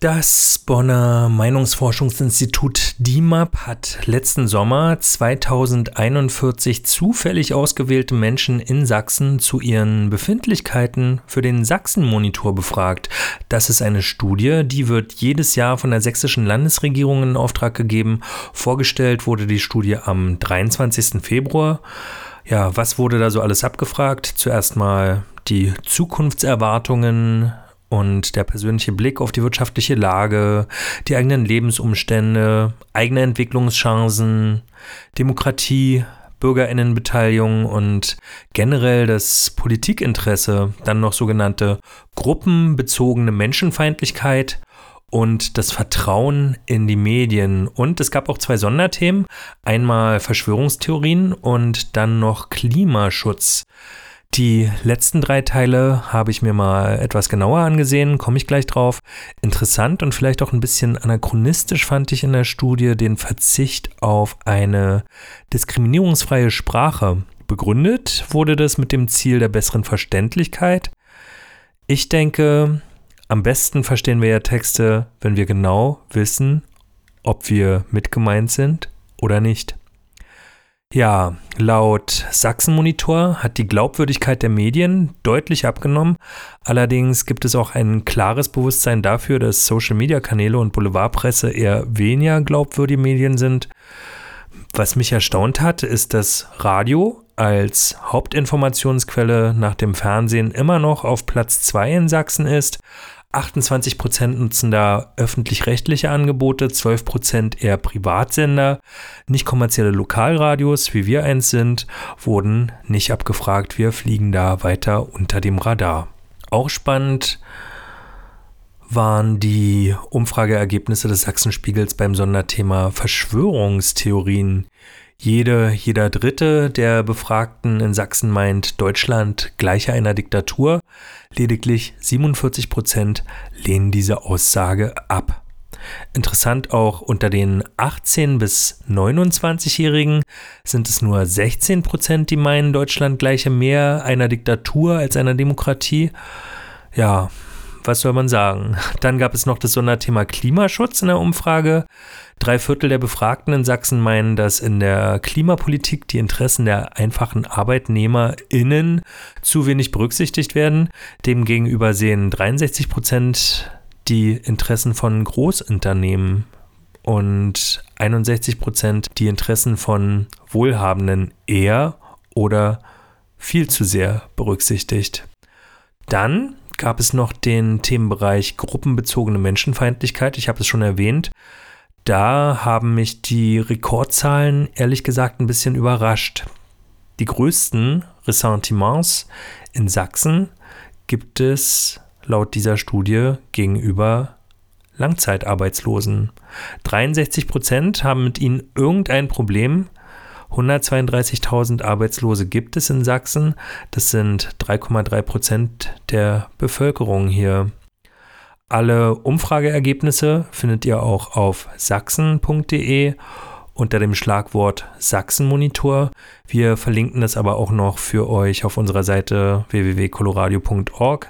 Das Bonner Meinungsforschungsinstitut DIMAP hat letzten Sommer 2041 zufällig ausgewählte Menschen in Sachsen zu ihren Befindlichkeiten für den Sachsen-Monitor befragt. Das ist eine Studie, die wird jedes Jahr von der sächsischen Landesregierung in Auftrag gegeben. Vorgestellt wurde die Studie am 23. Februar. Ja, was wurde da so alles abgefragt? Zuerst mal die Zukunftserwartungen und der persönliche Blick auf die wirtschaftliche Lage, die eigenen Lebensumstände, eigene Entwicklungschancen, Demokratie, Bürgerinnenbeteiligung und generell das Politikinteresse, dann noch sogenannte gruppenbezogene Menschenfeindlichkeit und das Vertrauen in die Medien. Und es gab auch zwei Sonderthemen, einmal Verschwörungstheorien und dann noch Klimaschutz. Die letzten drei Teile habe ich mir mal etwas genauer angesehen, komme ich gleich drauf. Interessant und vielleicht auch ein bisschen anachronistisch fand ich in der Studie den Verzicht auf eine diskriminierungsfreie Sprache. Begründet wurde das mit dem Ziel der besseren Verständlichkeit. Ich denke, am besten verstehen wir ja Texte, wenn wir genau wissen, ob wir mitgemeint sind oder nicht. Ja, laut Sachsen-Monitor hat die Glaubwürdigkeit der Medien deutlich abgenommen. Allerdings gibt es auch ein klares Bewusstsein dafür, dass Social-Media-Kanäle und Boulevardpresse eher weniger glaubwürdige Medien sind. Was mich erstaunt hat, ist, dass Radio als Hauptinformationsquelle nach dem Fernsehen immer noch auf Platz 2 in Sachsen ist. 28 Prozent nutzen da öffentlich-rechtliche Angebote, 12 Prozent eher Privatsender. Nicht kommerzielle Lokalradios, wie wir eins sind, wurden nicht abgefragt. Wir fliegen da weiter unter dem Radar. Auch spannend waren die Umfrageergebnisse des Sachsenspiegels beim Sonderthema Verschwörungstheorien. Jede, jeder Dritte der Befragten in Sachsen meint Deutschland gleicher einer Diktatur. Lediglich 47 Prozent lehnen diese Aussage ab. Interessant auch unter den 18 bis 29-Jährigen sind es nur 16 Prozent, die meinen, Deutschland gleiche mehr einer Diktatur als einer Demokratie. Ja, was soll man sagen? Dann gab es noch das Sonderthema Klimaschutz in der Umfrage. Drei Viertel der Befragten in Sachsen meinen, dass in der Klimapolitik die Interessen der einfachen ArbeitnehmerInnen zu wenig berücksichtigt werden. Demgegenüber sehen 63 Prozent die Interessen von Großunternehmen und 61 Prozent die Interessen von Wohlhabenden eher oder viel zu sehr berücksichtigt. Dann gab es noch den Themenbereich gruppenbezogene Menschenfeindlichkeit. Ich habe es schon erwähnt. Da haben mich die Rekordzahlen ehrlich gesagt ein bisschen überrascht. Die größten Ressentiments in Sachsen gibt es laut dieser Studie gegenüber Langzeitarbeitslosen. 63 Prozent haben mit ihnen irgendein Problem 132.000 Arbeitslose gibt es in Sachsen. Das sind 3,3 Prozent der Bevölkerung hier. Alle Umfrageergebnisse findet ihr auch auf sachsen.de unter dem Schlagwort Sachsenmonitor. Wir verlinken das aber auch noch für euch auf unserer Seite www.coloradio.org.